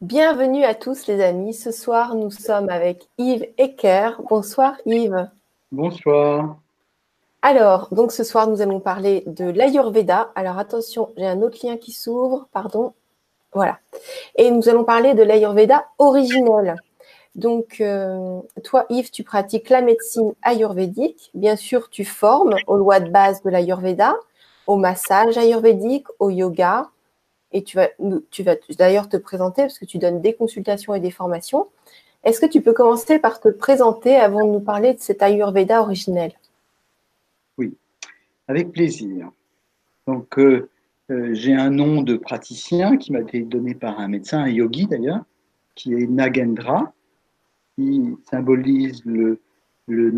Bienvenue à tous les amis. Ce soir, nous sommes avec Yves Ecker. Bonsoir Yves. Bonsoir. Alors, donc ce soir, nous allons parler de l'Ayurveda. Alors attention, j'ai un autre lien qui s'ouvre, pardon. Voilà. Et nous allons parler de l'Ayurveda originel. Donc, euh, toi, Yves, tu pratiques la médecine ayurvédique. Bien sûr, tu formes aux lois de base de l'Ayurveda, au massage ayurvédique, au yoga, et tu vas, tu vas d'ailleurs te présenter parce que tu donnes des consultations et des formations. Est-ce que tu peux commencer par te présenter avant de nous parler de cet Ayurveda originel Oui, avec plaisir. Donc, euh, euh, j'ai un nom de praticien qui m'a été donné par un médecin, un yogi d'ailleurs, qui est Nagendra, qui symbolise le, le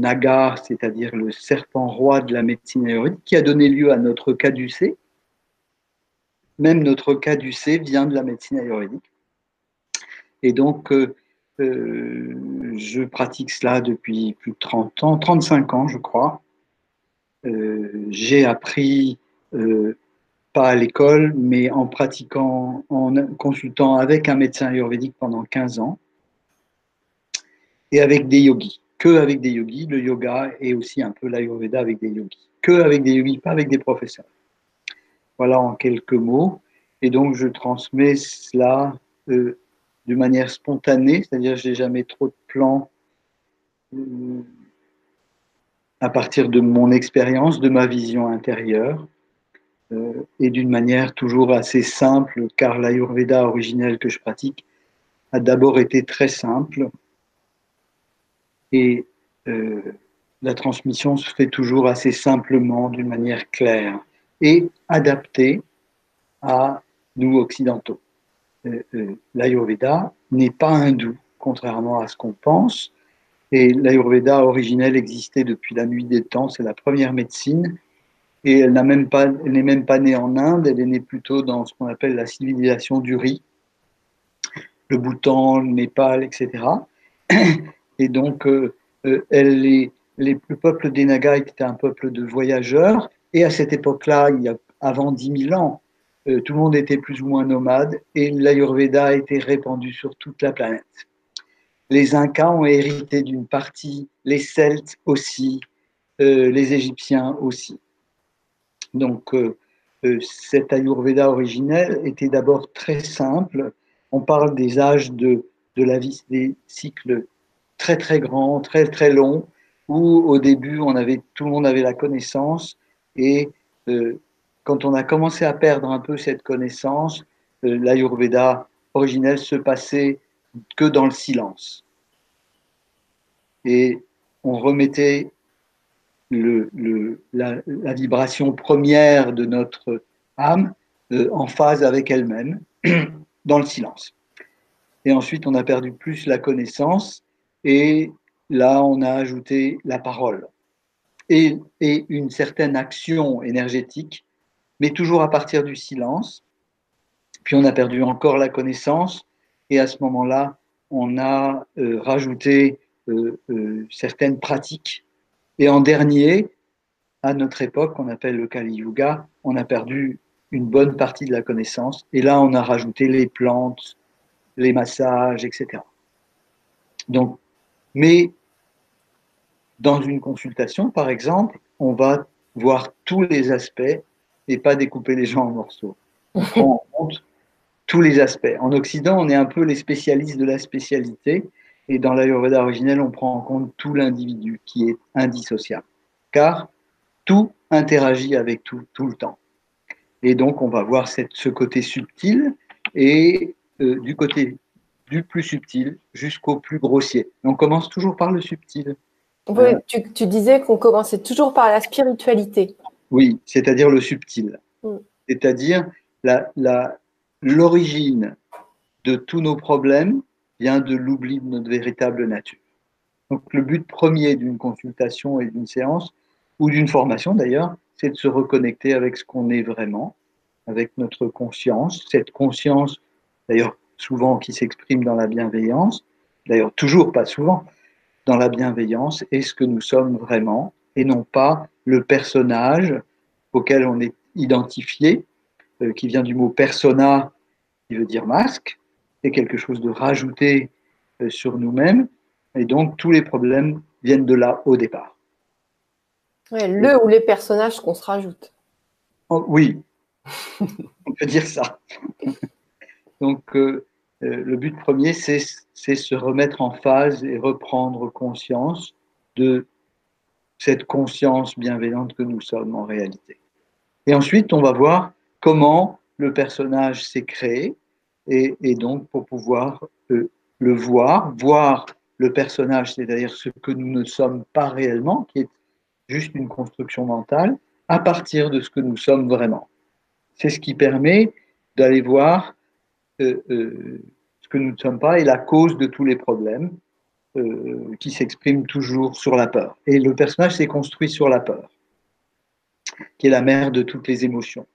c'est-à-dire le serpent roi de la médecine ayurvédique, qui a donné lieu à notre caducée, même notre cas du C vient de la médecine ayurvédique. Et donc, euh, euh, je pratique cela depuis plus de 30 ans, 35 ans, je crois. Euh, j'ai appris, pas à l'école, mais en pratiquant, en consultant avec un médecin ayurvédique pendant 15 ans, et avec des yogis. Que avec des yogis, le yoga et aussi un peu l'ayurveda avec des yogis. Que avec des yogis, pas avec des professeurs. Voilà en quelques mots. Et donc, je transmets cela euh, de manière spontanée, c'est-à-dire je n'ai jamais trop de plans euh, à partir de mon expérience, de ma vision intérieure, euh, et d'une manière toujours assez simple, car l'Ayurveda originel que je pratique a d'abord été très simple, et la transmission se fait toujours assez simplement, d'une manière claire et adapté à nous occidentaux. Euh, euh, L'Ayurveda n'est pas hindou, contrairement à ce qu'on pense. Et l'Ayurveda originel existait depuis la nuit des temps, c'est la première médecine. Et elle n'est même, pas, même pas née en Inde, elle est née plutôt dans ce qu'on appelle la civilisation du riz, le Bhoutan, le Népal, etc. Et donc, euh, elle est, le peuple des Nagas était un peuple de voyageurs, et à cette époque-là, il y a avant 10 000 ans, euh, tout le monde était plus ou moins nomade et l'Ayurveda a été répandu sur toute la planète. Les Incas ont hérité d'une partie, les Celtes aussi, euh, les Égyptiens aussi. Donc, euh, cet Ayurveda originel était d'abord très simple. On parle des âges de, de la vie, des cycles très très grands, très très longs, où au début tout le monde avait la connaissance et euh, quand on a commencé à perdre un peu cette connaissance, euh, l'Ayurveda originel se passait que dans le silence. Et on remettait la, vibration première de notre âme euh, en phase avec elle-même, dans le silence. Et ensuite, on a perdu plus la connaissance, et là, on a ajouté la parole et, une certaine action énergétique, mais toujours à partir du silence. Puis on a perdu encore la connaissance, et à ce moment-là, on a euh, rajouté euh, euh, certaines pratiques. Et en dernier, à notre époque, qu'on appelle le Kali Yuga, on a perdu une bonne partie de la connaissance. Et là, on a rajouté les plantes, les massages, etc. Donc, mais dans une consultation, par exemple, on va voir tous les aspects et pas découper les gens en morceaux. On prend en compte tous les aspects. En Occident, on est un peu les spécialistes de la spécialité, et dans l'Ayurveda originel, on prend en compte tout l'individu qui est indissociable, car tout interagit avec tout, tout le temps. Et donc, on va voir cette, ce côté subtil et euh, du côté du plus subtil jusqu'au plus grossier. On commence toujours par le subtil. Oui, tu, disais qu'on commençait toujours par la spiritualité. Oui, c'est-à-dire le subtil. Mm. C'est-à-dire l'origine de tous nos problèmes vient de l'oubli de notre véritable nature. Donc le but premier d'une consultation et d'une séance, ou d'une formation d'ailleurs, c'est de se reconnecter avec ce qu'on est vraiment, avec notre conscience, cette conscience d'ailleurs souvent qui s'exprime dans la bienveillance, d'ailleurs toujours pas souvent, dans la bienveillance est ce que nous sommes vraiment et non pas le personnage auquel on est identifié, euh, qui vient du mot persona, qui veut dire masque, c'est quelque chose de rajouté euh, sur nous-mêmes. Et donc, tous les problèmes viennent de là au départ. le ou les personnages qu'on se rajoute. Oh, oui, on peut dire ça. donc, euh, le but premier, c'est se remettre en phase et reprendre conscience de cette conscience bienveillante que nous sommes en réalité. Et ensuite, on va voir comment le personnage s'est créé, et, donc pour pouvoir euh, le voir, voir le personnage, c'est-à-dire ce que nous ne sommes pas réellement, qui est juste une construction mentale, à partir de ce que nous sommes vraiment. C'est ce qui permet d'aller voir euh, euh, ce que nous ne sommes pas et la cause de tous les problèmes qui s'expriment toujours sur la peur. Et le personnage s'est construit sur la peur, qui est la mère de toutes les émotions.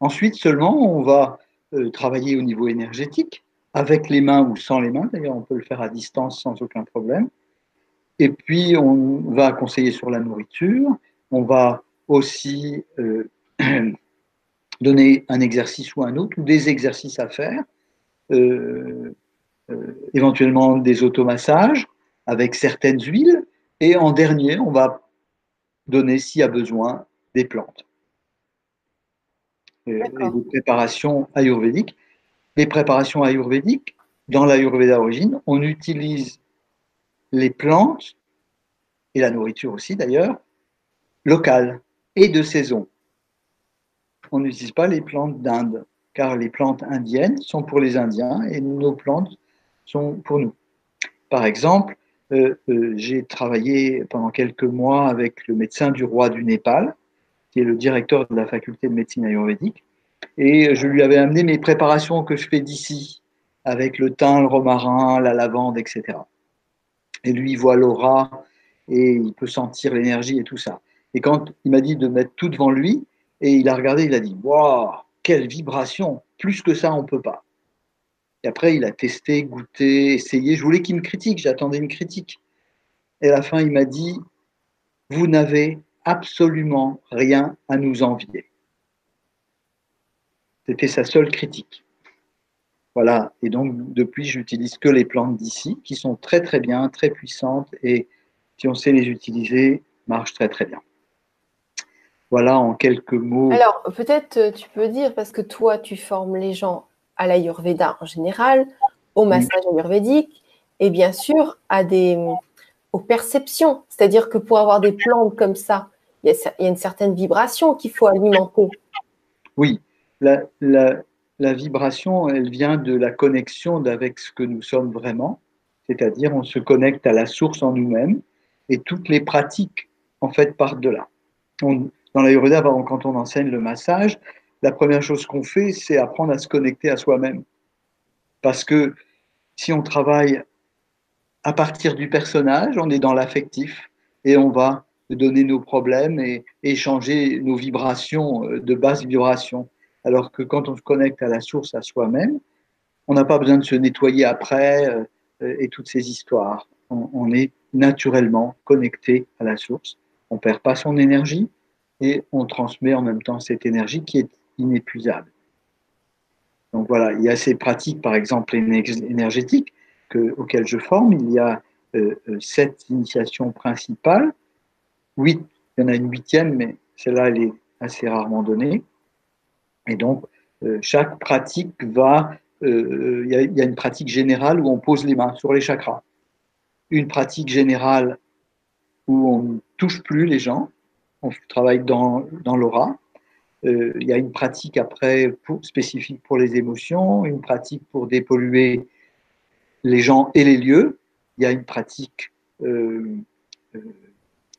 Ensuite seulement, on va euh, travailler au niveau énergétique, avec les mains ou sans les mains. D'ailleurs, on peut le faire à distance sans aucun problème. Et puis, on va conseiller sur la nourriture. On va aussi euh, donner un exercice ou un autre, ou des exercices à faire. Euh, éventuellement des automassages avec certaines huiles. Et en dernier, on va donner, s'il y a besoin, des plantes et, des préparations ayurvédiques. Les préparations ayurvédiques, dans l'ayurveda origine, on utilise les plantes, et la nourriture aussi d'ailleurs, locales et de saison. On n'utilise pas les plantes d'Inde, car les plantes indiennes sont pour les Indiens et nos plantes sont pour nous. Par exemple, euh, euh, j'ai travaillé pendant quelques mois avec le médecin du roi du Népal, qui est le directeur de la faculté de médecine ayurvédique. Et je lui avais amené mes préparations que je fais d'ici, avec le thym, le romarin, la lavande, etc. Et lui, il voit l'aura et il peut sentir l'énergie et tout ça. Et quand il m'a dit de mettre tout devant lui, et il a regardé, il a dit Waouh, quelle vibration Plus que ça, on ne peut pas. Et après, il a testé, goûté, essayé. Je voulais qu'il me critique, j'attendais une critique. Et à la fin, il m'a dit Vous n'avez absolument rien à nous envier. C'était sa seule critique. Voilà, et donc depuis, j'utilise que les plantes d'ici, qui sont très très bien, très puissantes, et si on sait les utiliser, marchent très très bien. Voilà en quelques mots. Alors, peut-être euh, tu peux dire, parce que toi, tu formes les gens à l'Ayurveda en général, au massage ayurvédique, et bien sûr à des, aux perceptions. C'est-à-dire que pour avoir des plantes comme ça, il y, a, une certaine vibration qu'il faut alimenter. Oui, la, la, vibration, elle vient de la connexion avec ce que nous sommes vraiment, c'est-à-dire on se connecte à la source en nous-mêmes et toutes les pratiques en fait partent de là. On, dans l'Ayurveda, quand on enseigne le massage, la première chose qu'on fait, c'est apprendre à se connecter à soi-même. Parce que si on travaille à partir du personnage, on est dans l'affectif et on va donner nos problèmes et échanger nos vibrations euh, de basse vibration. Alors que quand on se connecte à la source, à soi-même, on n'a pas besoin de se nettoyer après euh, et toutes ces histoires. On, est naturellement connecté à la source. On perd pas son énergie et on transmet en même temps cette énergie qui est inépuisable. Donc voilà, il y a ces pratiques, par exemple énergétiques, que, auxquelles je forme. Il y a euh, sept initiations principales huit, il y en a une huitième, mais celle-là, elle est assez rarement donnée. Et donc, euh, chaque pratique va, euh, il y, a une pratique générale où on pose les mains sur les chakras. Une pratique générale où on ne touche plus les gens, on travaille dans, dans l'aura. Euh, il y a une pratique après spécifique pour les émotions, une pratique pour dépolluer les gens et les lieux. Il y a une pratique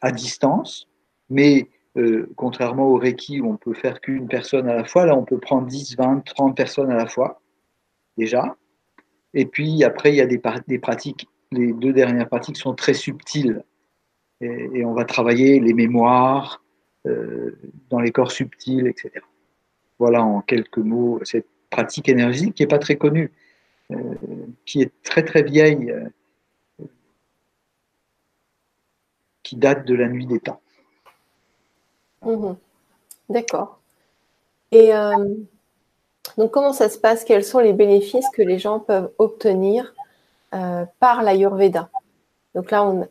à distance, mais euh, contrairement au Reiki où on peut faire qu'une personne à la fois, là on peut prendre 10, 20, 30 personnes à la fois, déjà. Et puis après, il y a des, des pratiques, les deux dernières pratiques sont très subtiles. Et, on va travailler les mémoires euh, dans les corps subtils, etc. Voilà en quelques mots cette pratique énergétique qui n'est pas très connue, euh, qui est très très vieille qui date de la nuit des temps. Mhm. D'accord. Et euh, Donc, comment ça se passe? Quels sont les bénéfices que les gens peuvent obtenir euh, par l'Ayurveda? Donc là, on...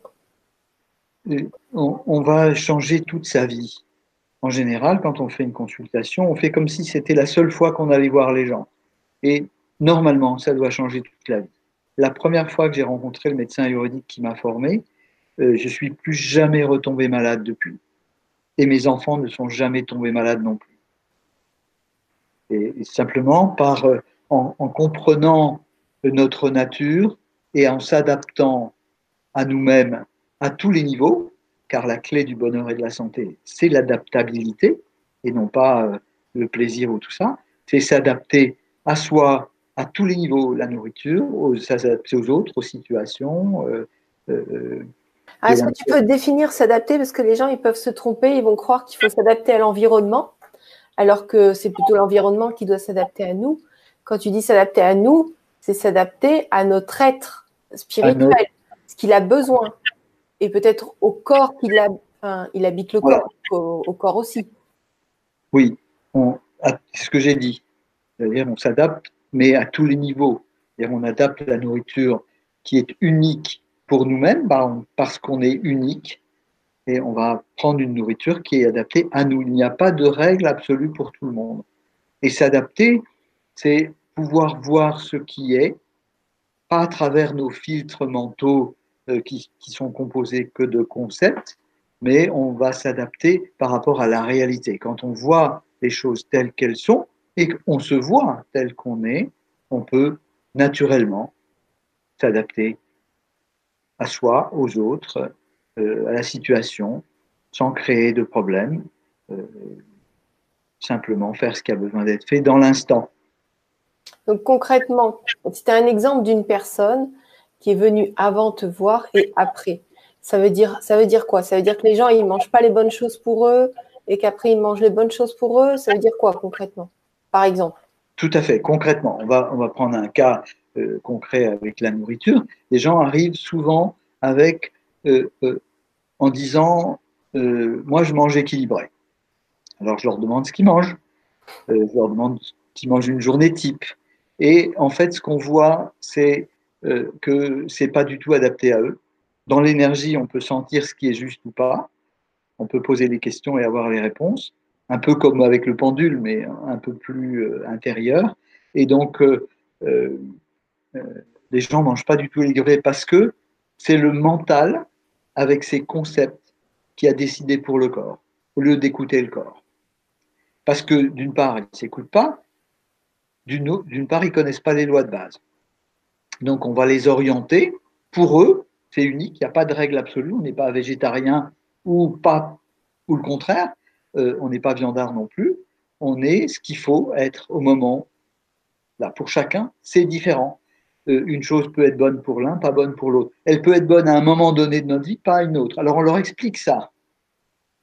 on... on va changer toute sa vie. En général, quand on fait une consultation, on fait comme si c'était la seule fois qu'on allait voir les gens. Et normalement, ça doit changer toute la vie. La première fois que j'ai rencontré le médecin ayurvédique qui m'a formé, euh, je suis plus jamais retombé malade depuis. Et mes enfants ne sont jamais tombés malades non plus. Et, simplement par, euh, en, comprenant notre nature et en s'adaptant à nous-mêmes à tous les niveaux, car la clé du bonheur et de la santé, c'est l'adaptabilité et non pas euh, le plaisir ou tout ça. C'est s'adapter à soi à tous les niveaux, la nourriture, s'adapter aux autres, aux situations. Euh, euh, ah, Est-ce que tu peux définir s'adapter? Parce que les gens, ils peuvent se tromper, ils vont croire qu'il faut s'adapter à l'environnement, alors que c'est plutôt l'environnement qui doit s'adapter à nous. Quand tu dis s'adapter à nous, c'est s'adapter à notre être spirituel, ce qu'il a besoin et peut-être au corps qu'il a, il habite le corps, au, corps aussi. Oui, c'est ce que j'ai dit. C'est-à-dire, on s'adapte, mais à tous les niveaux. on adapte la nourriture qui est unique pour nous-mêmes, bah, parce qu'on est unique, et on va prendre une nourriture qui est adaptée à nous. Il n'y a pas de règle absolue pour tout le monde. Et s'adapter, c'est pouvoir voir ce qui est, pas à travers nos filtres mentaux qui, qui, sont composés que de concepts, mais on va s'adapter par rapport à la réalité. Quand on voit les choses telles qu'elles sont et qu'on se voit tel qu'on est, on peut naturellement s'adapter à soi, aux autres, euh, à la situation, sans créer de problème, euh, simplement faire ce qui a besoin d'être fait dans l'instant. Donc concrètement, c'était un exemple d'une personne qui est venu avant te voir et après. Ça veut dire, ça veut dire quoi? Ça veut dire que les gens, ils mangent pas les bonnes choses pour eux et qu'après, ils mangent les bonnes choses pour eux? Ça veut dire quoi concrètement? Par exemple Tout à fait, concrètement. On va, on va prendre un cas euh, concret avec la nourriture. Les gens arrivent souvent avec, euh, euh, en disant, moi, je mange équilibré. Alors, je leur demande ce qu'ils mangent. je leur demande qu'ils mangent une journée type. Et en fait, ce qu'on voit, c'est euh, que c'est pas du tout adapté à eux. Dans l'énergie, on peut sentir ce qui est juste ou pas. On peut poser des questions et avoir les réponses, un peu comme avec le pendule, mais un peu plus euh, intérieur. Et donc, euh, les gens mangent pas du tout équilibré parce que c'est le mental avec ses concepts qui a décidé pour le corps, au lieu d'écouter le corps. Parce que d'une part, ils ne s'écoutent pas, d'une part, ils connaissent pas les lois de base. Donc on va les orienter. Pour eux, c'est unique, il n'y a pas de règle absolue, on n'est pas végétarien ou pas, ou le contraire, euh, on n'est pas viandard non plus, on est ce qu'il faut être au moment. Là, pour chacun, c'est différent. Euh, une chose peut être bonne pour l'un, pas bonne pour l'autre. Elle peut être bonne à un moment donné de notre vie, pas à une autre. Alors on leur explique ça.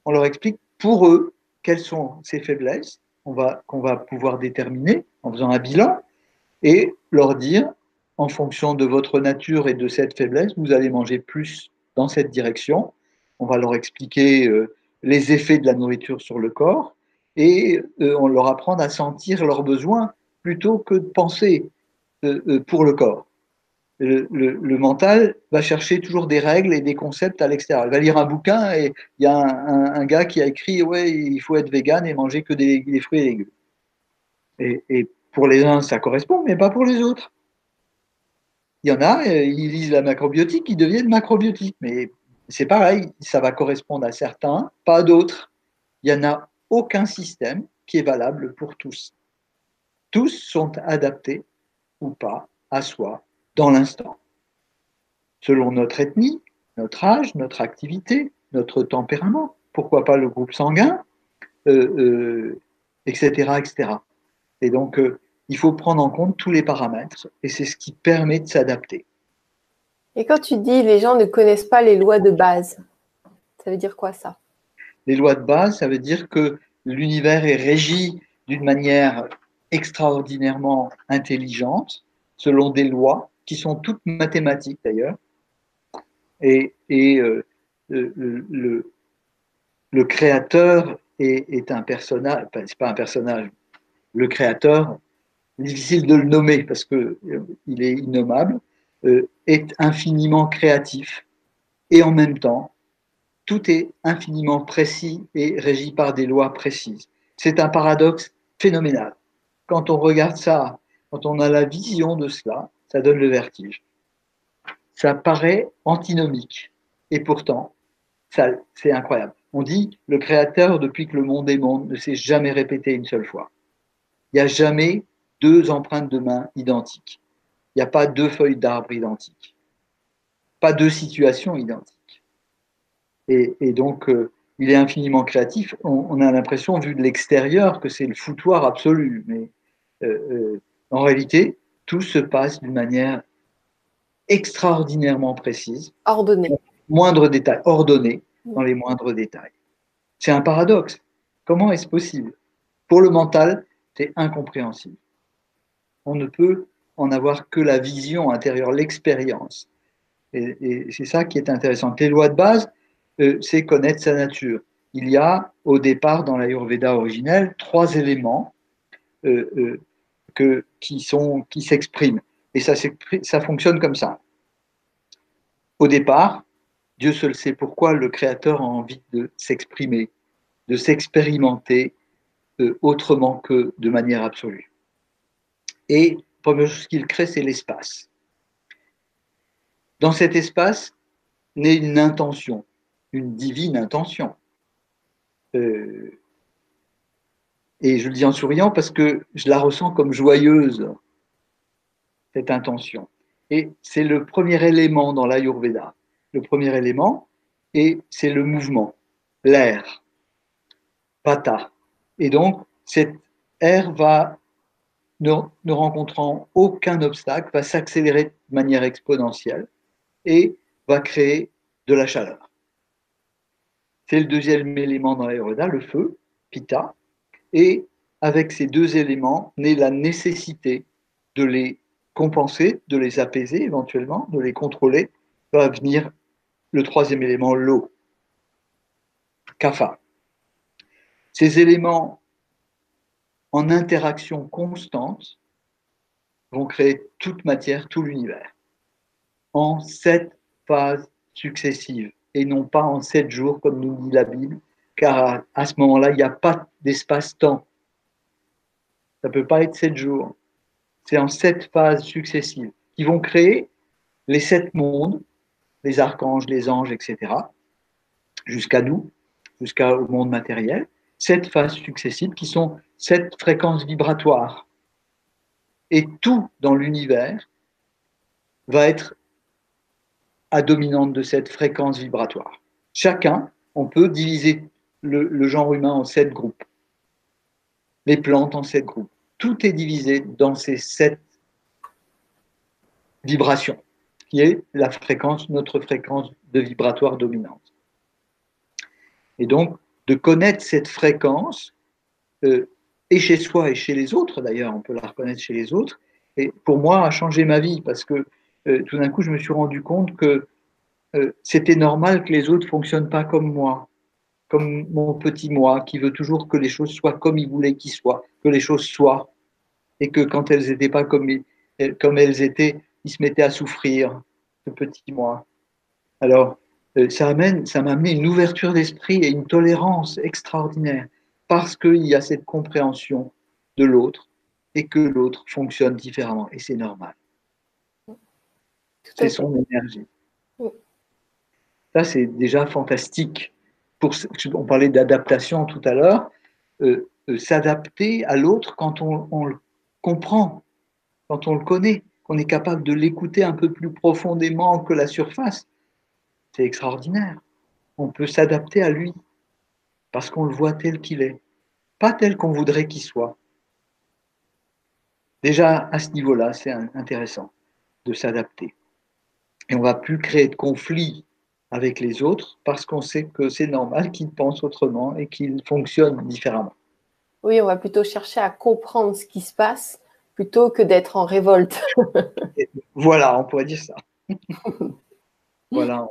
On leur explique pour eux quelles sont ces faiblesses qu'on va, qu'on va pouvoir déterminer en faisant un bilan et leur dire en fonction de votre nature et de cette faiblesse, vous allez manger plus dans cette direction. On va leur expliquer euh, les effets de la nourriture sur le corps et euh, on leur apprend à sentir leurs besoins plutôt que de penser euh, pour le corps. Le, mental va chercher toujours des règles et des concepts à l'extérieur. Il va lire un bouquin et il y a un, gars qui a écrit ouais il faut être vegan et manger que des, fruits et légumes. Et, et pour les uns ça correspond, mais pas pour les autres. Il y en a, euh, ils lisent la macrobiotique, ils deviennent macrobiotiques. Mais c'est pareil, ça va correspondre à certains, pas à d'autres. Il n'y en a aucun système qui est valable pour tous. Tous sont adaptés ou pas à soi dans l'instant. Selon notre ethnie, notre âge, notre activité, notre tempérament, pourquoi pas le groupe sanguin, etc., euh, euh, etc. Et donc, il faut prendre en compte tous les paramètres et c'est ce qui permet de s'adapter. Et quand tu dis les gens ne connaissent pas les lois de base, ça veut dire quoi ça? Les lois de base, ça veut dire que l'univers est régi d'une manière extraordinairement intelligente, selon des lois qui sont toutes mathématiques d'ailleurs. Et, euh, le, le, créateur est, est un personnage, c'est pas un personnage, le créateur difficile de le nommer parce qu'il il est innommable, est infiniment créatif et en même temps, tout est infiniment précis et régi par des lois précises. C'est un paradoxe phénoménal. Quand on regarde ça, quand on a la vision de cela, ça donne le vertige. Ça paraît antinomique. Et pourtant, c'est incroyable. On dit le créateur, depuis que le monde est monde, ne s'est jamais répété une seule fois. Il n'y a jamais deux empreintes de main identiques. Il n'y a pas deux feuilles d'arbre identiques. Pas deux situations identiques. Et, donc, euh, il est infiniment créatif. On, a l'impression, vu de l'extérieur, que c'est le foutoir absolu. Mais euh, euh, en réalité, tout se passe d'une manière extraordinairement précise. Ordonnée. Moindre détail, ordonnée dans les moindres détails. C'est un paradoxe. Comment est-ce possible? Pour le mental, c'est incompréhensible. On ne peut en avoir que la vision intérieure, l'expérience. Et, c'est ça qui est intéressant. Les lois de base, euh, c'est connaître sa nature. Il y a au départ dans l'Ayurveda originelle trois éléments euh, euh, qui s'expriment. Et ça, ça fonctionne comme ça. Au départ, Dieu seul sait pourquoi le Créateur a envie de s'exprimer, de s'expérimenter autrement que de manière absolue. Et première chose qu'il crée, c'est l'espace. Dans cet espace naît une intention, une divine intention. Euh, et je le dis en souriant parce que je la ressens comme joyeuse, cette intention. Et c'est le premier élément dans l'Ayurveda. Le premier élément, et c'est le mouvement, l'air, pata. Et donc, cet air va, ne, rencontrant aucun obstacle, va s'accélérer de manière exponentielle et va créer de la chaleur. C'est le deuxième élément dans l'aéroda, le feu, pita, et avec ces deux éléments naît la nécessité de les compenser, de les apaiser éventuellement, de les contrôler, va venir le troisième élément, l'eau, kapha. Ces éléments en interaction constante vont créer toute matière, tout l'univers, en sept phases successives et non pas en sept jours, comme nous dit la Bible, car à, ce moment-là, il n'y a pas d'espace-temps. Ça ne peut pas être sept jours. C'est en sept phases successives qui vont créer les sept mondes, les archanges, les anges, etc., jusqu'à nous, jusqu'au monde matériel. Sept phases successives qui sont sept fréquences vibratoires. Et tout dans l'univers va être à dominante de cette fréquence vibratoire. Chacun, on peut diviser le, genre humain en sept groupes, les plantes en sept groupes. Tout est divisé dans ces sept vibrations, qui est la fréquence, notre fréquence de vibratoire dominante. Et donc, de connaître cette fréquence, euh, et chez soi et chez les autres d'ailleurs, on peut la reconnaître chez les autres, et pour moi a changé ma vie parce que euh, tout d'un coup, je me suis rendu compte que euh, c'était normal que les autres fonctionnent pas comme moi, comme mon petit moi, qui veut toujours que les choses soient comme il voulait qu'ils soient, que les choses soient, et que quand elles n'étaient pas comme, comme elles étaient, il se mettait à souffrir, ce petit moi. Alors, euh, ça amène, ça m'a amené une ouverture d'esprit et une tolérance extraordinaire, parce qu'il y a cette compréhension de l'autre et que l'autre fonctionne différemment, et c'est normal. C'est son énergie. Ça, c'est déjà fantastique. Pour, on parlait d'adaptation tout à l'heure. Euh, euh, s'adapter à l'autre quand on, le comprend, quand on le connaît, qu'on est capable de l'écouter un peu plus profondément que la surface. C'est extraordinaire. On peut s'adapter à lui parce qu'on le voit tel qu'il est, pas tel qu'on voudrait qu'il soit. Déjà, à ce niveau-là, c'est intéressant de s'adapter. Et on va plus créer de conflits avec les autres parce qu'on sait que c'est normal qu'ils pensent autrement et qu'ils fonctionnent différemment. Oui, on va plutôt chercher à comprendre ce qui se passe plutôt que d'être en révolte. voilà, on pourrait dire ça. voilà,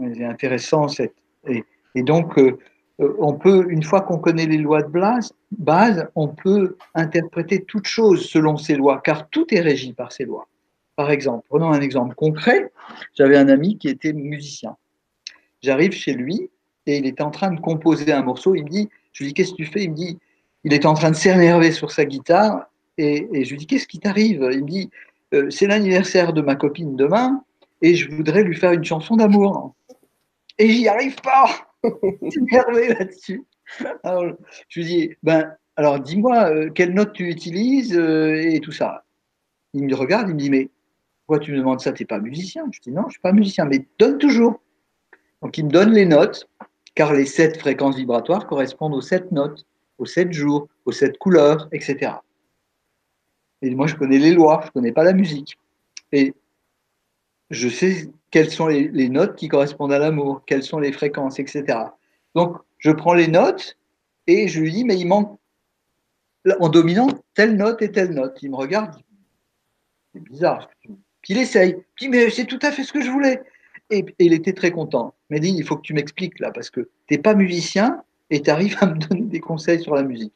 c'est intéressant. Cette, et, donc, euh, euh, on peut, une fois qu'on connaît les lois de base, on peut interpréter toute chose selon ces lois, car tout est régi par ces lois. Par exemple, prenons un exemple concret. J'avais un ami qui était musicien. J'arrive chez lui et il était en train de composer un morceau. Il me dit, je lui dis, qu'est-ce que tu fais? Il me dit, il était en train de s'énerver sur sa guitare et, je lui dis, qu'est-ce qui t'arrive? Il me dit, euh, c'est l'anniversaire de ma copine demain et je voudrais lui faire une chanson d'amour. Et j'y arrive pas énervé là-dessus. je lui dis, ben, alors dis-moi, euh, quelle note tu utilises euh, et tout ça. Il me regarde, il me dit, mais pourquoi tu me demandes ça? Tu n'es pas musicien? Je dis, non, je ne suis pas musicien, mais donne toujours. Donc il me donne les notes, car les sept fréquences vibratoires correspondent aux sept notes, aux sept jours, aux sept couleurs, etc. Et moi, je connais les lois, je ne connais pas la musique. Et je sais quelles sont les, notes qui correspondent à l'amour, quelles sont les fréquences, etc. Donc, je prends les notes et je lui dis, mais il manque, en dominant, telle note et telle note. Il me regarde, c'est bizarre. Puis il essaye. Dis, mais c'est tout à fait ce que je voulais. Et, il était très content. Il m'a dit, il faut que tu m'expliques là, parce que tu n'es pas musicien et tu arrives à me donner des conseils sur la musique.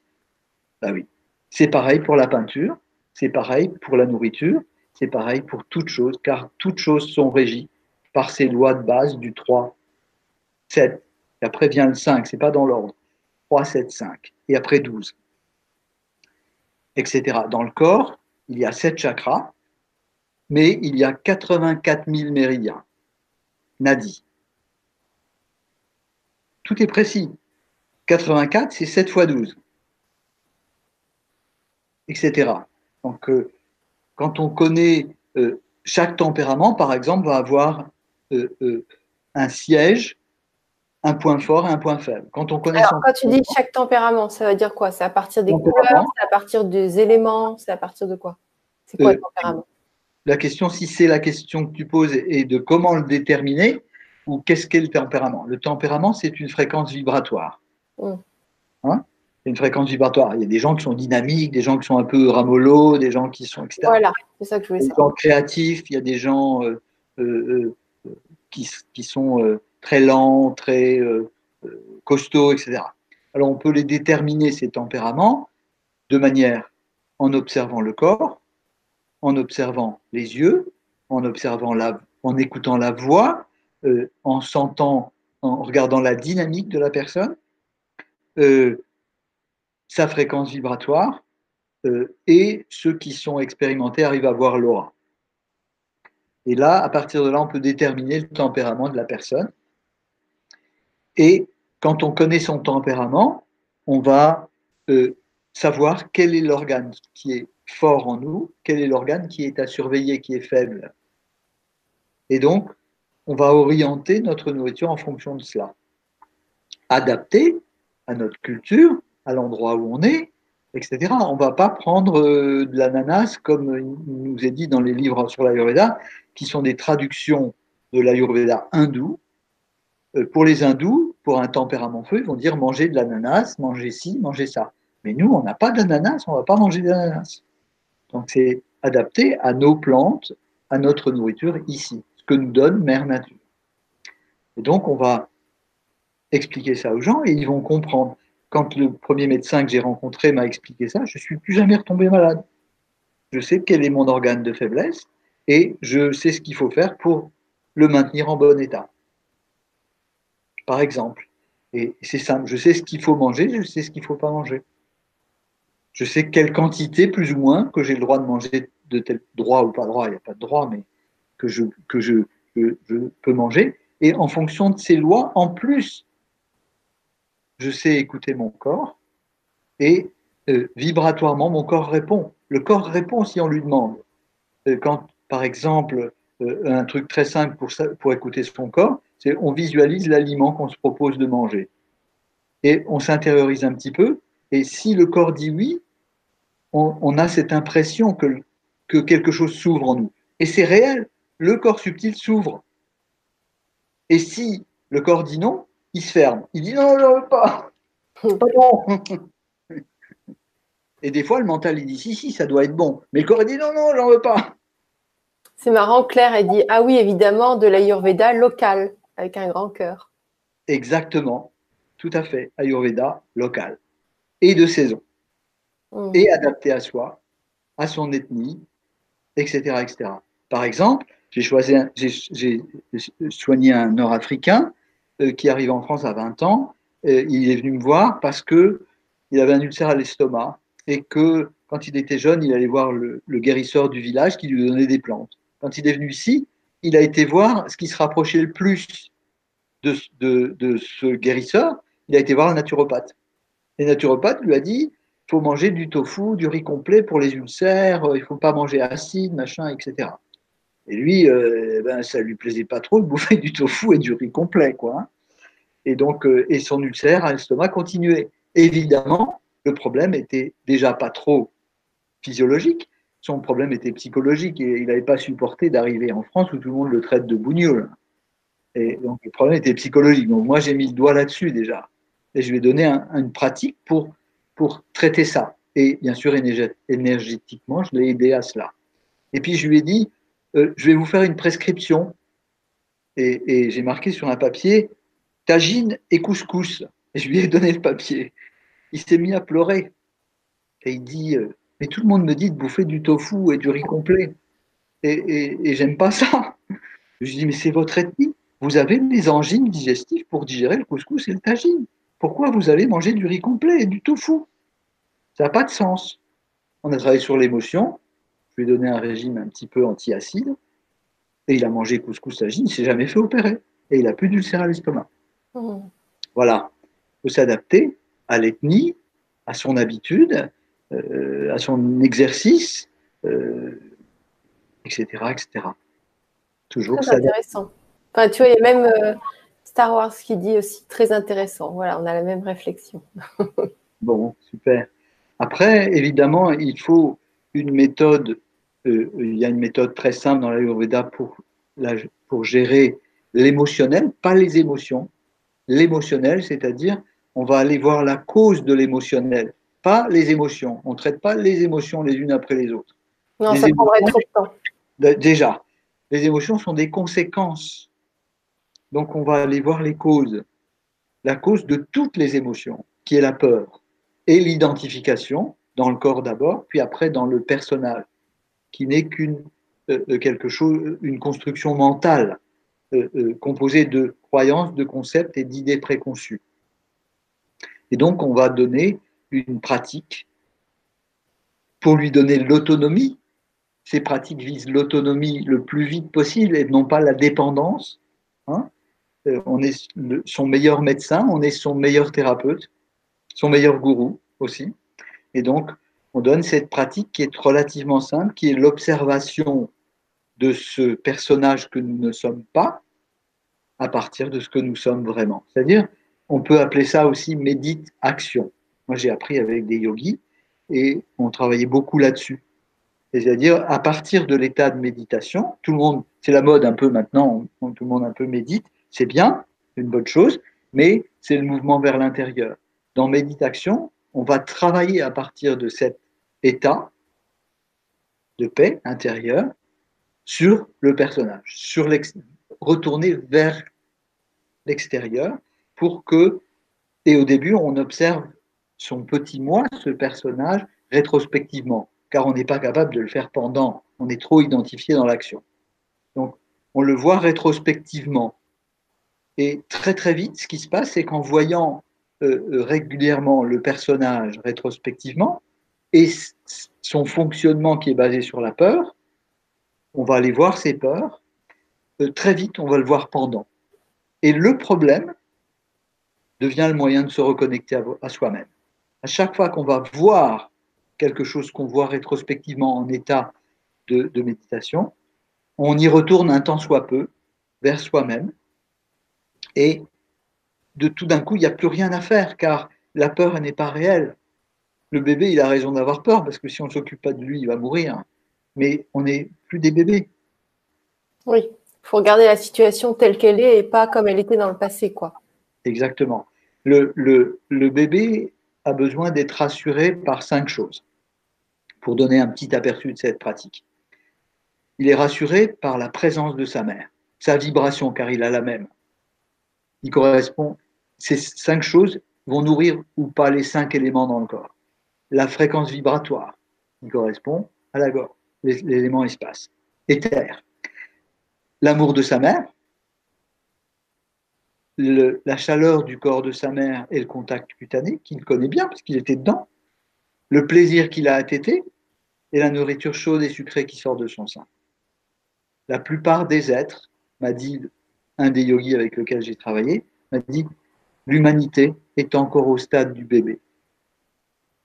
Bah oui. C'est pareil pour la peinture, c'est pareil pour la nourriture, c'est pareil pour toutes choses, car toutes choses sont régies par ces lois de base du 3, 7. Et après vient le 5, c'est pas dans l'ordre. 3, 7, 5. Et après 12. Etc. Dans le corps, il y a 7 chakras, mais il y a 84 000 méridiens. Nadi. Tout est précis. 84, c'est 7 fois 12. Etc. Donc, euh, quand on connaît euh, chaque tempérament, par exemple, va avoir un siège, un point fort et un point faible. Quand on connaît quand tu dis chaque tempérament, ça veut dire quoi? C'est à partir des couleurs, c'est à partir des éléments, c'est à partir de quoi? C'est quoi le tempérament? La question, si c'est la question que tu poses, est de comment le déterminer ou qu'est-ce qu'est le tempérament? Le tempérament, c'est une fréquence vibratoire. Mmh. Hein? Une fréquence vibratoire. Il y a des gens qui sont dynamiques, des gens qui sont un peu ramollos, des gens qui sont, etc. Voilà, c'est ça que je voulais savoir. Des gens créatifs, il y a des gens euh, euh, euh, qui, sont très lents, très costauds, etc. Alors on peut les déterminer, ces tempéraments, de manière en observant le corps, en observant les yeux, en observant la, en écoutant la voix, en sentant, en regardant la dynamique de la personne. Euh, sa fréquence vibratoire, euh, et ceux qui sont expérimentés arrivent à voir l'aura. Et là, à partir de là, on peut déterminer le tempérament de la personne. Et quand on connaît son tempérament, on va euh, savoir quel est l'organe qui est fort en nous, quel est l'organe qui est à surveiller, qui est faible. Et donc, on va orienter notre nourriture en fonction de cela. Adapter à notre culture, à l'endroit où on est, On ne va pas prendre euh, de l'ananas, comme il nous est dit dans les livres sur l'Ayurveda, qui sont des traductions de l'Ayurveda hindou. Euh, pour les hindous, pour un tempérament feu, ils vont dire manger de l'ananas, manger ci, manger ça. Mais nous, on n'a pas d'ananas, on ne va pas manger d'ananas. Donc c'est adapté à nos plantes, à notre nourriture ici, ce que nous donne Mère Nature. Et donc on va expliquer ça aux gens et ils vont comprendre quand le premier médecin que j'ai rencontré m'a expliqué ça, je ne suis plus jamais retombé malade. Je sais quel est mon organe de faiblesse et je sais ce qu'il faut faire pour le maintenir en bon état. Par exemple. Et c'est simple, je sais ce qu'il faut manger, je sais ce qu'il ne faut pas manger. Je sais quelle quantité, plus ou moins, que j'ai le droit de manger de tel droit ou pas droit, il n'y a pas de droit, mais que je, peux manger. Et en fonction de ces lois, en plus je sais écouter mon corps et euh, vibratoirement, mon corps répond. Le corps répond si on lui demande. Euh, quand, par exemple, euh, un truc très simple pour, pour écouter son corps, c'est on visualise l'aliment qu'on se propose de manger. Et on s'intériorise un petit peu. Et si le corps dit oui, on, on a cette impression que, que quelque chose s'ouvre en nous. Et c'est réel. Le corps subtil s'ouvre. Et si le corps dit non, il se ferme. Il dit non, je ne veux pas. Et des fois, le mental, il dit si, si, ça doit être bon. Mais le corps, il dit non, non, j'en veux pas. C'est marrant, Claire, elle dit ah oui, évidemment, de l'Ayurveda local, avec un grand cœur. Exactement. tout à fait, Ayurveda local et de saison Mhm. et adapté à soi, à son ethnie, etc. etc. Par exemple, j'ai soigné un Nord-Africain euh, qui arrive en France à 20 ans. Il est venu me voir parce que il avait un ulcère à l'estomac et que quand il était jeune, il allait voir le, le guérisseur du village qui lui donnait des plantes. Quand il est venu ici, il a été voir ce qui se rapprochait le plus de, ce guérisseur. Il a été voir un naturopathe. Et le naturopathe lui a dit il faut manger du tofu, du riz complet pour les ulcères, euh, il ne faut pas manger acide, machin, etc. Et lui, euh, ben, ça lui plaisait pas trop de bouffer du tofu et du riz complet, quoi. hein. Et donc, euh, et son ulcère à l'estomac continuait. Évidemment, le problème était déjà pas trop physiologique, son problème était psychologique et il n'avait pas supporté d'arriver en France où tout le monde le traite de bougnoul. Et donc, le problème était psychologique. Donc, moi, j'ai mis le doigt là-dessus déjà. Et je lui ai donné un- une pratique pour, pour traiter ça. Et bien sûr, énergé- énergétiquement, je l'ai aidé à cela. Et puis, je lui ai dit, euh, je vais vous faire une prescription. Et, j'ai marqué sur un papier, tagine et couscous. Et je lui ai donné le papier. Il s'est mis à pleurer. Et il dit, euh, mais tout le monde me dit de bouffer du tofu et du riz complet. Et, j'aime pas ça. Je dis, mais c'est votre ethnie. Vous avez les enzymes digestives pour digérer le couscous et le tagine. Pourquoi vous allez manger du riz complet et du tofu? Ça n'a pas de sens. On a travaillé sur l'émotion. Lui ai donné un régime un petit peu anti-acide. Et il a mangé couscous tagine. Il ne s'est jamais fait opérer. Et il n'a plus d'ulcère à l'estomac. Mhm. Voilà. Il faut s'adapter à l'ethnie, à son habitude, euh, à son exercice, euh, etc., etc. Toujours Très intéressant. Enfin, tu vois, il y a même euh, Star Wars qui dit aussi très intéressant. Voilà, on a la même réflexion. Bon, super. Après, évidemment, il faut une méthode. Euh, il y a une méthode très simple dans l'Ayurveda pour, la- pour gérer l'émotionnel, pas les émotions. L'émotionnel, c'est-à-dire, on va aller voir la cause de l'émotionnel, pas les émotions. On ne traite pas les émotions les unes après les autres. Non, Les ça prendrait trop de temps. Déjà, les émotions sont des conséquences. Donc, on va aller voir les causes. La cause de toutes les émotions, qui est la peur, et l'identification dans le corps d'abord, puis après dans le personnage, qui n'est qu'une euh, euh, quelque chose, une construction mentale euh, composée de croyances, de concepts et d'idées préconçues. Et donc, on va donner une pratique pour lui donner l'autonomie. Ces pratiques visent l'autonomie le plus vite possible et non pas la dépendance. Hein. On est son meilleur médecin, on est son meilleur thérapeute, son meilleur gourou aussi. Et donc, on donne cette pratique qui est relativement simple, qui est l'observation de ce personnage que nous ne sommes pas à partir de ce que nous sommes vraiment. C'est-à-dire, on peut appeler ça aussi médite-action. Moi, j'ai appris avec des yogis et on travaillait beaucoup là-dessus. C'est-à-dire, à partir de l'état de méditation, tout le monde, c'est la mode un peu maintenant, tout le monde un peu médite, c'est bien, c'est une bonne chose, mais c'est le mouvement vers l'intérieur. Dans méditation, on va travailler à partir de cet état de paix intérieure sur le personnage, sur retourner vers l'extérieur pour que, et au début, on observe son petit moi, ce personnage, rétrospectivement, car on n'est pas capable de le faire pendant, on est trop identifié dans l'action. Donc, on le voit rétrospectivement. Et très très vite, ce qui se passe, c'est qu'en voyant euh, euh, régulièrement le personnage rétrospectivement et son fonctionnement qui est basé sur la peur, on va aller voir ses peurs. Euh, très vite, on va le voir pendant. Et le problème devient le moyen de se reconnecter à soi-même. À chaque fois qu'on va voir quelque chose qu'on voit rétrospectivement en état de, de méditation, on y retourne un temps soit peu vers soi-même et de tout d'un coup, il n'y a plus rien à faire car la peur n'est pas réelle. Le bébé, il a raison d'avoir peur parce que si on ne s'occupe pas de lui, il va mourir. Mais on n'est plus des bébés. Oui, il faut regarder la situation telle qu'elle est et pas comme elle était dans le passé, quoi. Exactement. Le, le, le bébé a besoin d'être rassuré par cinq choses pour donner un petit aperçu de cette pratique. Il est rassuré par la présence de sa mère, sa vibration, car il a la même. Il correspond, ces cinq choses vont nourrir ou pas les cinq éléments dans le corps. La fréquence vibratoire, qui correspond à la gorge, l'élément espace. Éther. L'amour de sa mère, la chaleur du corps de sa mère et le contact cutané, qu'il connaît bien parce qu'il était dedans, le plaisir qu'il a à et la nourriture chaude et sucrée qui sort de son sein. La plupart des êtres, m'a dit un des yogis avec lequel j'ai travaillé, m'a dit l'humanité est encore au stade du bébé.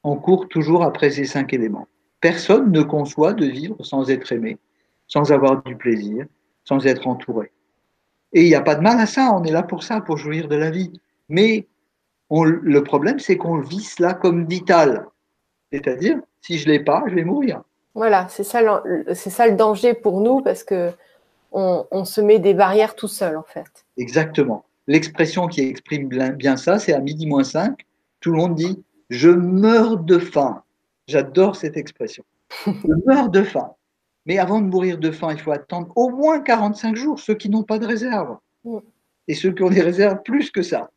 On court toujours après ces cinq éléments. Personne ne conçoit de vivre sans être aimé, sans avoir du plaisir, sans être entouré. Et il n'y a pas de mal à ça, on est là pour ça, pour jouir de la vie. Mais le problème, c'est qu'on vit cela comme vital. C'est-à-dire, si je ne l'ai pas, je vais mourir. Voilà, c'est ça, ça le danger pour nous parce que on, se met des barrières tout seul, en fait. Exactement. L'expression qui exprime bien ça, c'est à midi moins 5, tout le monde dit Je meurs de faim. J'adore cette expression. Je meurs de faim. Mais avant de mourir de faim, il faut attendre au moins 45 jours, ceux qui n'ont pas de réserve. Et ceux qui ont des réserves, plus que ça.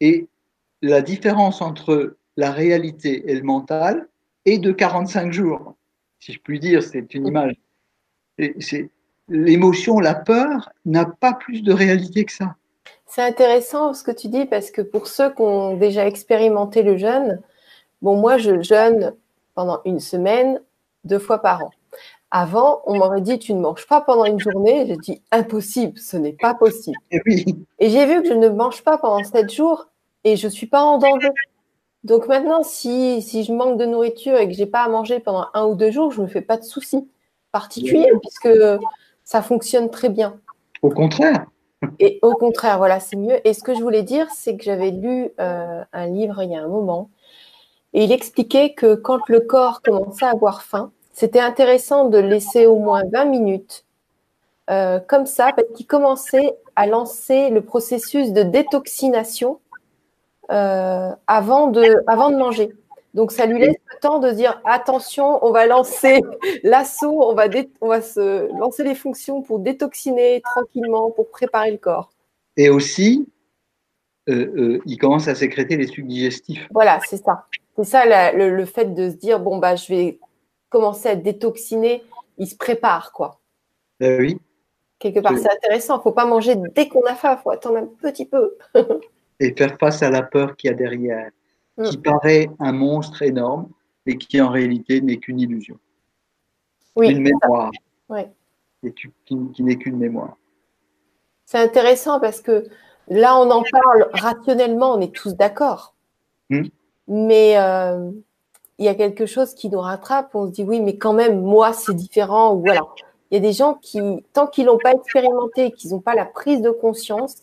Et la différence entre la réalité et le mental est de 45 jours. Si je puis dire, c'est une image. C'est l'émotion, la peur n'a pas plus de réalité que ça. C'est intéressant ce que tu dis parce que pour ceux qui ont déjà expérimenté le jeûne, bon, moi je jeûne pendant une semaine, deux fois par an. Avant, on m'aurait dit tu ne manges pas pendant une journée. J'ai dit impossible, ce n'est pas possible. Et, oui. et j'ai vu que je ne mange pas pendant sept jours et je ne suis pas en danger. Donc maintenant, si, si je manque de nourriture et que j'ai pas à manger pendant un ou deux jours, je ne me fais pas de soucis particuliers puisque ça fonctionne très bien. Au contraire. Et au contraire, voilà, c'est mieux. Et ce que je voulais dire, c'est que j'avais lu euh, un livre il y a un moment et il expliquait que quand le corps commençait à avoir faim, c'était intéressant de laisser au moins 20 minutes euh, comme ça, parce qu'il commençait à lancer le processus de détoxination euh, avant, de, avant de manger. Donc, ça lui laisse le temps de dire attention, on va lancer l'assaut, on, va on va se lancer les fonctions pour détoxiner tranquillement, pour préparer le corps. Et aussi, euh, il commence à sécréter les sucs digestifs. Voilà, c'est ça. C'est ça le, le, fait de se dire bon, bah, je vais commencer à détoxiner, il se prépare, quoi. Euh, oui. Quelque part, c'est intéressant. Il ne faut pas manger dès qu'on a faim, il faut attendre un petit peu. et faire face à la peur qu'il y a derrière, qui mm. paraît un monstre énorme, et qui en réalité n'est qu'une illusion. Oui, une mémoire. Oui. Et qui, n'est qu'une mémoire. C'est intéressant parce que là, on en parle rationnellement, on est tous d'accord. Mm. Mais euh, il y a quelque chose qui nous rattrape, on se dit oui, mais quand même, moi, c'est différent. Ou voilà. Il y a des gens qui, tant qu'ils n'ont pas expérimenté, qu'ils n'ont pas la prise de conscience,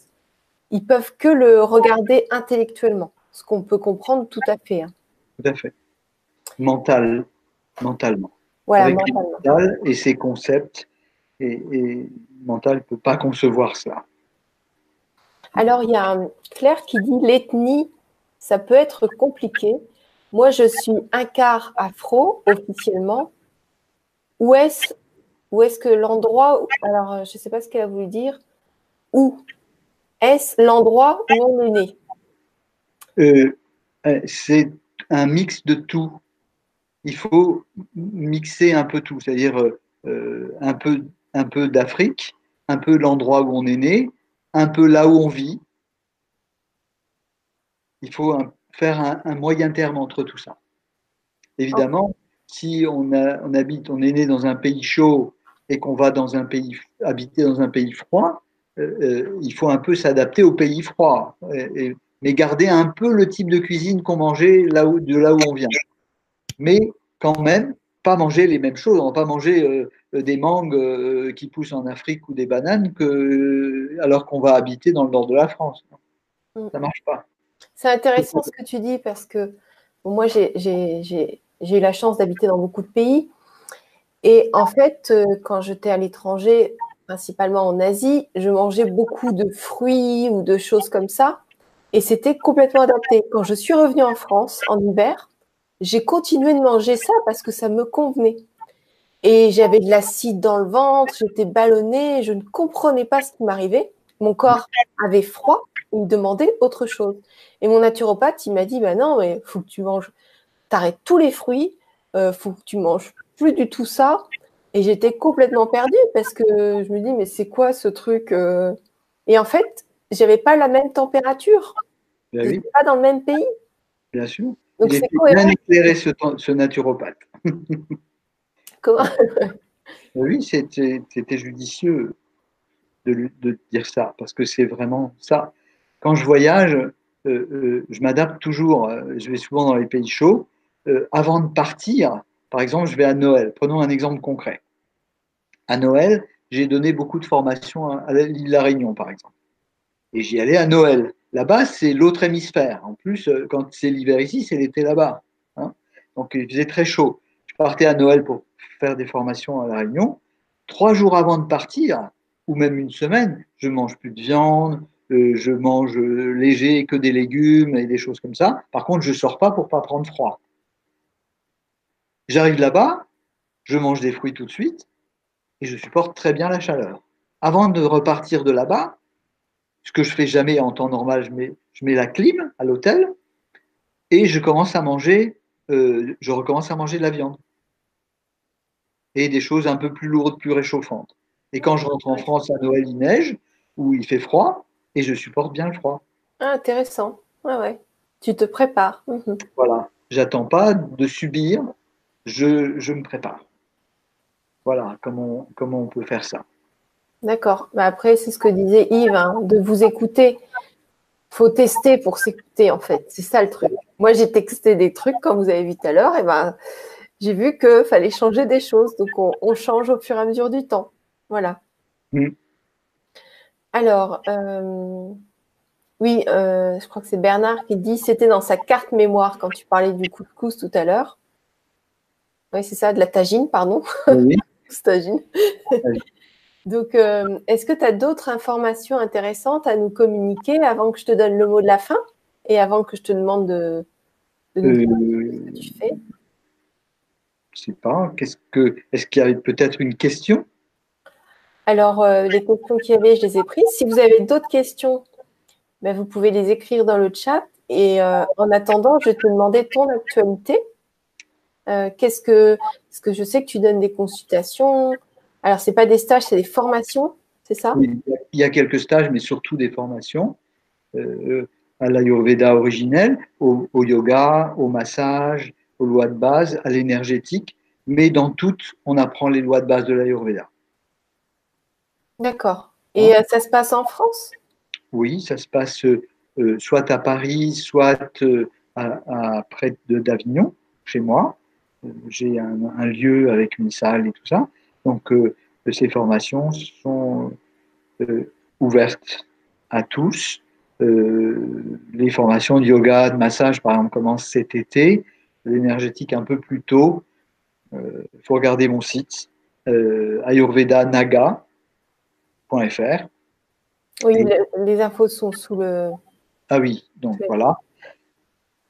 ils peuvent que le regarder intellectuellement, ce qu'on peut comprendre tout à fait. Hein. Tout à fait. Mental, mentalement. Voilà, mentalement. Mental et ses concepts, et, et mental ne peut pas concevoir cela. Alors, il y a Claire qui dit l'ethnie, ça peut être compliqué. Moi, je suis un quart afro officiellement. Où est-ce où est-ce que l'endroit, alors je ne sais pas ce qu'elle a voulu dire, où est-ce l'endroit où on est? né euh, euh, C'est un mix de tout. Il faut mixer un peu tout, c'est-à-dire un peu, un peu d'Afrique, un peu l'endroit où on est né, un peu là où on vit. Il faut faire un, moyen terme entre tout ça. Évidemment, si on, habite, on est né dans un pays chaud et qu'on va dans un pays, habiter dans un pays froid, euh, euh, il faut un peu s'adapter au pays froid, mais garder un peu le type de cuisine qu'on mangeait là où, de là où on vient. Mais quand même, pas manger les mêmes choses. On va pas manger euh, des mangues qui poussent en Afrique ou des bananes que, alors qu'on va habiter dans le nord de la France. Mm. Ça marche pas. C'est intéressant ce que tu dis parce que moi, j'ai eu la chance d'habiter dans beaucoup de pays. Et en fait, euh, quand j'étais à l'étranger, principalement en Asie, je mangeais beaucoup de fruits ou de choses comme ça. Et c'était complètement adapté. Quand je suis revenue en France en hiver, j'ai continué de manger ça parce que ça me convenait. Et j'avais de l'acide dans le ventre, j'étais ballonnée, je ne comprenais pas ce qui m'arrivait. Mon corps avait froid il demandait autre chose. Et mon naturopathe, il m'a dit, bah non, mais faut que tu manges, t'arrêtes tous les fruits, euh, faut que tu manges plus du tout ça. Et j'étais complètement perdue parce que je me dis, mais c'est quoi ce truc euh? Et en fait, j'avais pas la même température. Ben oui. pas dans le même pays. Bien sûr. Donc, il était bien éclairé ce, ce naturopathe. Comment Oui, c'était judicieux de, de, dire ça, parce que c'est vraiment ça. Quand je voyage, euh, euh, je m'adapte toujours. Euh, je vais souvent dans les pays chauds. avant de partir, par exemple, je vais à Noël. Prenons un exemple concret. À Noël, j'ai donné beaucoup de formations à l'île de la Réunion, par exemple. Et j'y allais à Noël. Là-bas, c'est l'autre hémisphère. En plus, quand c'est l'hiver ici, c'est l'été là-bas. Hein. Donc, il faisait très chaud. Je partais à Noël pour faire des formations à La Réunion. Trois jours avant de partir, ou même une semaine, je mange plus de viande, euh, je mange léger, que des légumes et des choses comme ça. Par contre, je sors pas pour pas prendre froid. J'arrive là-bas, je mange des fruits tout de suite et je supporte très bien la chaleur. Avant de repartir de là-bas, ce que je fais jamais en temps normal, je mets, je mets la clim à l'hôtel et je commence à manger, euh, je recommence à manger de la viande et des choses un peu plus lourdes, plus réchauffantes. Et quand je rentre en France à Noël, il neige ou il fait froid et je supporte bien le froid. Ah, intéressant. Ouais, ouais. Tu te prépares. Mhm. Voilà. J'attends pas de subir, je, je, me prépare. Voilà comment, comment on peut faire ça. D'accord. Bah après, c'est ce que disait Yves, hein, de vous écouter. faut tester pour s'écouter, en fait. C'est ça le truc. Moi, j'ai texté des trucs, comme vous avez vu tout à l'heure, et ben, j'ai vu qu'il fallait changer des choses. Donc, on, change au fur et à mesure du temps. Voilà. Mm. Alors, euh, oui, euh, je crois que c'est Bernard qui dit c'était dans sa carte mémoire quand tu parlais du couscous tout à l'heure. Oui, c'est ça, de la tagine, pardon. Oui. tagine. Donc, euh, est-ce que tu as d'autres informations intéressantes à nous communiquer avant que je te donne le mot de la fin et avant que je te demande de, nous dire ce que tu fais? Je ne sais pas. Qu'est-ce que, est-ce qu'il y avait peut-être une question? Alors, euh, les questions qu'il y avait, je les ai prises. Si vous avez d'autres questions, ben, vous pouvez les écrire dans le chat. Et euh, en attendant, je vais te demander ton actualité. Euh, qu'est-ce que, parce que je sais que tu donnes des consultations. Alors, ce n'est pas des stages, c'est des formations, c'est ça? Il y a quelques stages, mais surtout des formations à l'Ayurveda originel, au, au, yoga, au massage, aux lois de base, à l'énergétique. Mais dans toutes, on apprend les lois de base de l'Ayurveda. D'accord. Et euh, ça se passe en France? Oui, ça se passe euh, soit à Paris, soit euh, à, près d'Avignon, chez moi. J'ai un, lieu avec une salle et tout ça. Donc, ces formations sont ouvertes à tous. les formations de yoga, de massage, par exemple, commencent cet été. L'énergétique un peu plus tôt. Il faut regarder mon site, Ayurveda Naga, oui, les infos sont sous le. Ah oui, donc voilà.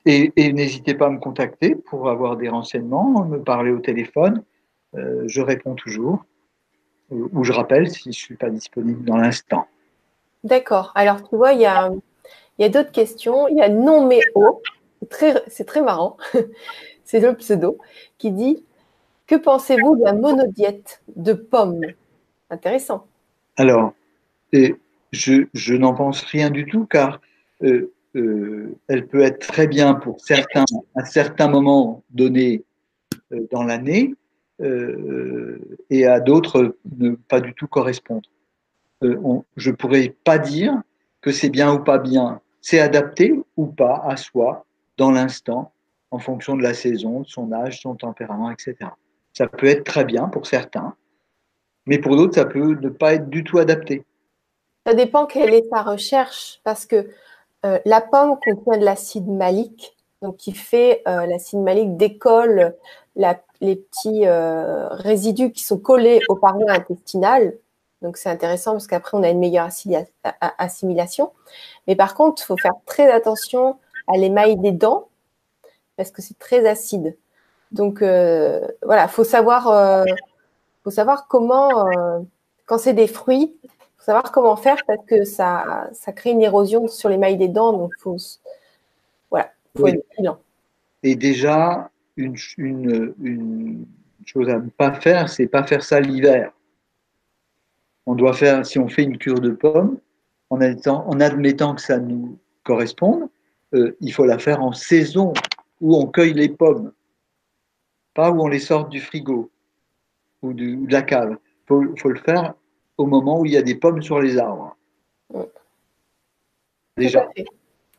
Et, n'hésitez pas à me contacter pour avoir des renseignements, me parler au téléphone. Euh, je réponds toujours. Ou je rappelle si je ne suis pas disponible dans l'instant. D'accord. Alors, tu vois, il y a, y a d'autres questions. Il y a non mais C'est très marrant. C'est le pseudo qui dit Que pensez-vous de la monodiète de pommes Intéressant. Alors, je, n'en pense rien du tout car euh, euh, elle peut être très bien pour certains, à certains moments donnés euh, dans l'année et à d'autres ne pas du tout correspondre. je ne pourrais pas dire que c'est bien ou pas bien. C'est adapté ou pas à soi dans l'instant en fonction de la saison, de son âge, son tempérament, etc. Ça peut être très bien pour certains, mais pour d'autres, ça peut ne pas être du tout adapté. Ça dépend quelle est ta recherche, parce que euh, la pomme contient de l'acide malique, donc qui fait euh, l'acide malique décolle les petits euh, résidus qui sont collés aux parois intestinales. Donc c'est intéressant parce qu'après on a une meilleure assimilation. Mais par contre, il faut faire très attention à l'émail des dents parce que c'est très acide. Donc voilà, faut savoir, faut savoir comment, quand c'est des fruits, faut savoir comment faire parce que ça, ça crée une érosion sur les mailles des dents. Donc, faut, voilà, faut être vigilant. Et déjà, une, une, une chose à ne pas faire, c'est pas faire ça l'hiver. On doit faire, si on fait une cure de pommes, en, en admettant que ça nous corresponde, euh, il faut la faire en saison où on cueille les pommes, pas où on les sort du frigo ou, de la cave. Il faut, le faire au moment où il y a des pommes sur les arbres. Déjà.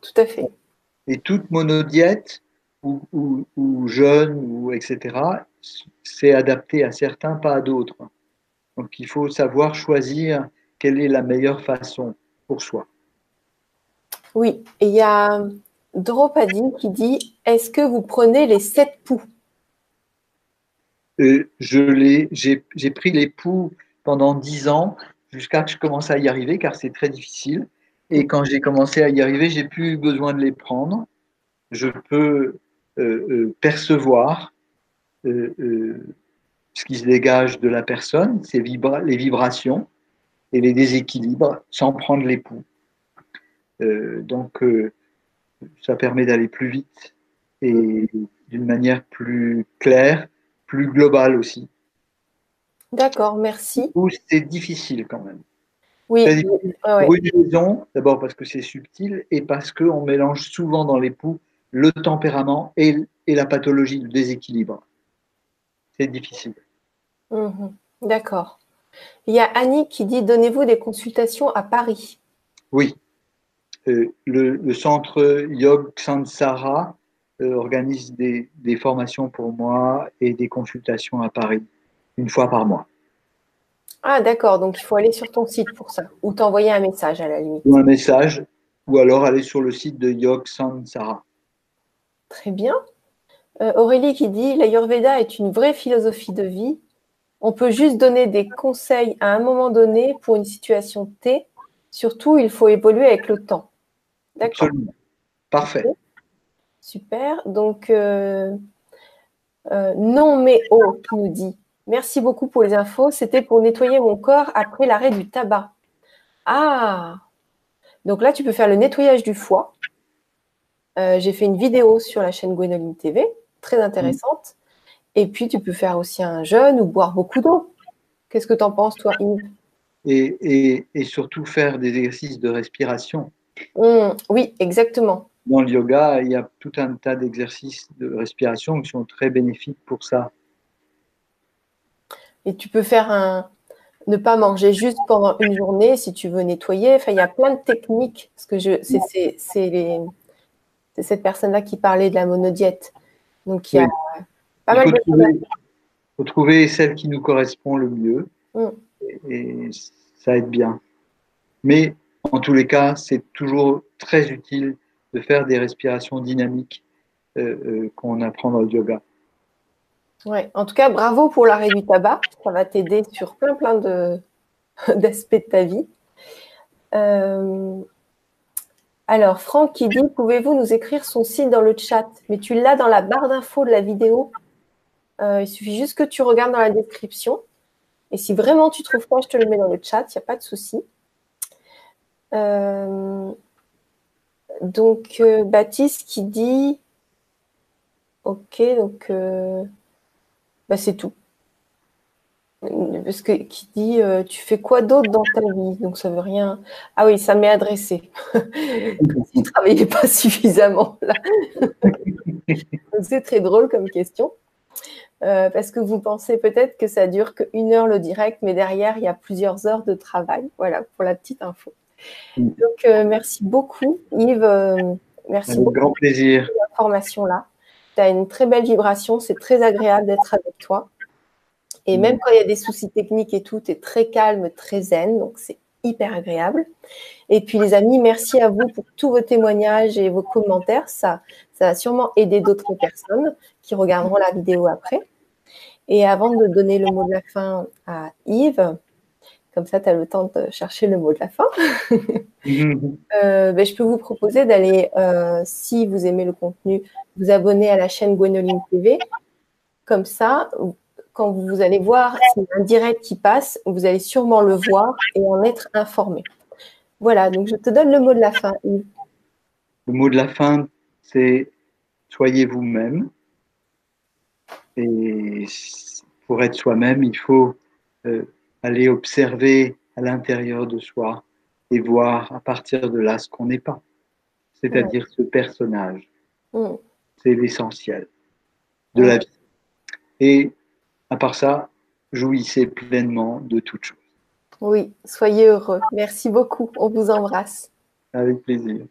Tout à fait. Et toute monodiète ou, ou, ou etc., c'est adapté à certains, pas à d'autres. Donc il faut savoir choisir quelle est la meilleure façon pour soi. Oui, il y a Dropadi qui dit Est-ce que vous prenez les sept poux? Euh, J'ai pris les poux pendant dix ans jusqu'à ce que je commence à y arriver car c'est très difficile. Et quand j'ai commencé à y arriver, j'ai plus besoin de les prendre. Je peux percevoir ce qui se dégage de la personne, c'est les vibrations et les déséquilibres sans prendre les poux. donc, ça permet d'aller plus vite et d'une manière plus claire, plus globale aussi. D'accord, merci. Ou c'est difficile quand même. Oui. Pour une raison, d'abord parce que c'est subtil et parce qu'on mélange souvent dans l'époux le tempérament et, et, la pathologie, le déséquilibre. C'est difficile. Mhm. D'accord. Il y a Annie qui dit Donnez-vous des consultations à Paris Oui. Euh, le, centre Yog Sansara euh, organise des, formations pour moi et des consultations à Paris, une fois par mois. Ah, d'accord. Donc, il faut aller sur ton site pour ça, ou t'envoyer un message à la limite. Ou un message, ou alors aller sur le site de Yog Sansara. Très bien. Euh, Aurélie qui dit L'Ayurveda est une vraie philosophie de vie. On peut juste donner des conseils à un moment donné pour une situation T. Surtout, il faut évoluer avec le temps. D'accord. Parfait. Super. Donc, euh, euh, non mais oh qui nous dit Merci beaucoup pour les infos. C'était pour nettoyer mon corps après l'arrêt du tabac. Ah Donc là, tu peux faire le nettoyage du foie. Euh, j'ai fait une vidéo sur la chaîne Gwenoline TV, très intéressante. Et puis, tu peux faire aussi un jeûne ou boire beaucoup d'eau. Qu'est-ce que tu en penses, toi, Yves? Et, et, surtout faire des exercices de respiration. Mmh, oui, exactement. Dans le yoga, il y a tout un tas d'exercices de respiration qui sont très bénéfiques pour ça. Et tu peux faire un, ne pas manger juste pendant une journée si tu veux nettoyer. Enfin, il y a plein de techniques. Parce que je, c'est, cette personne-là qui parlait de la monodiète. Donc, il y a pas mal de trouver, faut trouver celle qui nous correspond le mieux. Mmh. et ça aide bien. Mais en tous les cas, c'est toujours très utile de faire des respirations dynamiques euh, euh, qu'on apprend dans le yoga. Ouais, en tout cas, bravo pour l'arrêt du tabac. Ça va t'aider sur plein, plein d'aspects de, ta vie. Euh, alors, Franck qui dit Pouvez-vous nous écrire son site dans le chat? Mais tu l'as dans la barre d'infos de la vidéo. il suffit juste que tu regardes dans la description. Et si vraiment tu trouves pas, je te le mets dans le chat, il n'y a pas de souci. Euh, donc, euh, Baptiste qui dit Ok, donc euh, bah, c'est tout. Parce que qui dit Tu fais quoi d'autre dans ta vie? Donc, ça veut rien. Ah oui, ça m'est adressé. tu ne travaillais pas suffisamment là. c'est très drôle comme question. parce que vous pensez peut-être que ça dure qu'une heure le direct, mais derrière, il y a plusieurs heures de travail. Voilà, pour la petite info. Mm. Donc, euh, merci beaucoup, Yves. Euh, merci beaucoup. grand plaisir. Pour l'information-là. Tu as une très belle vibration. C'est très agréable d'être avec toi. Et même mm. quand il y a des soucis techniques et tout, tu es très calme, très zen. Donc, c'est hyper agréable. Et puis, les amis, merci à vous pour tous vos témoignages et vos commentaires. Ça, ça va sûrement aider d'autres personnes qui regarderont la vidéo après. Et avant de donner le mot de la fin à Yves, comme ça, tu as le temps de chercher le mot de la fin. Euh, ben, je peux vous proposer d'aller, euh, si vous aimez le contenu, vous abonner à la chaîne Gwenoline TV. Comme ça, quand vous allez voir un direct qui passe, vous allez sûrement le voir et en être informé. Voilà, donc je te donne le mot de la fin, Yves. Le mot de la fin, c'est soyez vous-même. Et pour être soi-même, il faut euh, aller observer à l'intérieur de soi et voir à partir de là ce qu'on n'est pas, c'est-à-dire ce personnage. Mm. C'est l'essentiel de la vie. Et à part ça, jouissez pleinement de toute chose. Oui, soyez heureux. Merci beaucoup. On vous embrasse. Avec plaisir.